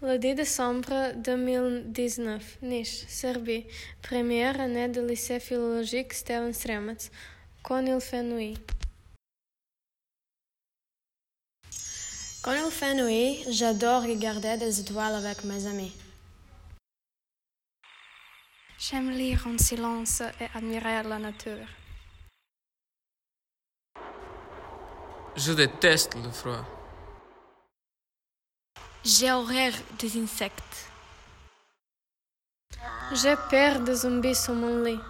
Le 10 décembre 2019, Nice, Serbie. Première année de lycée philologique Steven Stremac. Quand il fait nuit. Quand il fait nuit, j'adore regarder des étoiles avec mes amis. J'aime lire en silence et admirer la nature. Je déteste le froid. J'ai horreur des insectes. J'ai peur des zombies sur mon lit.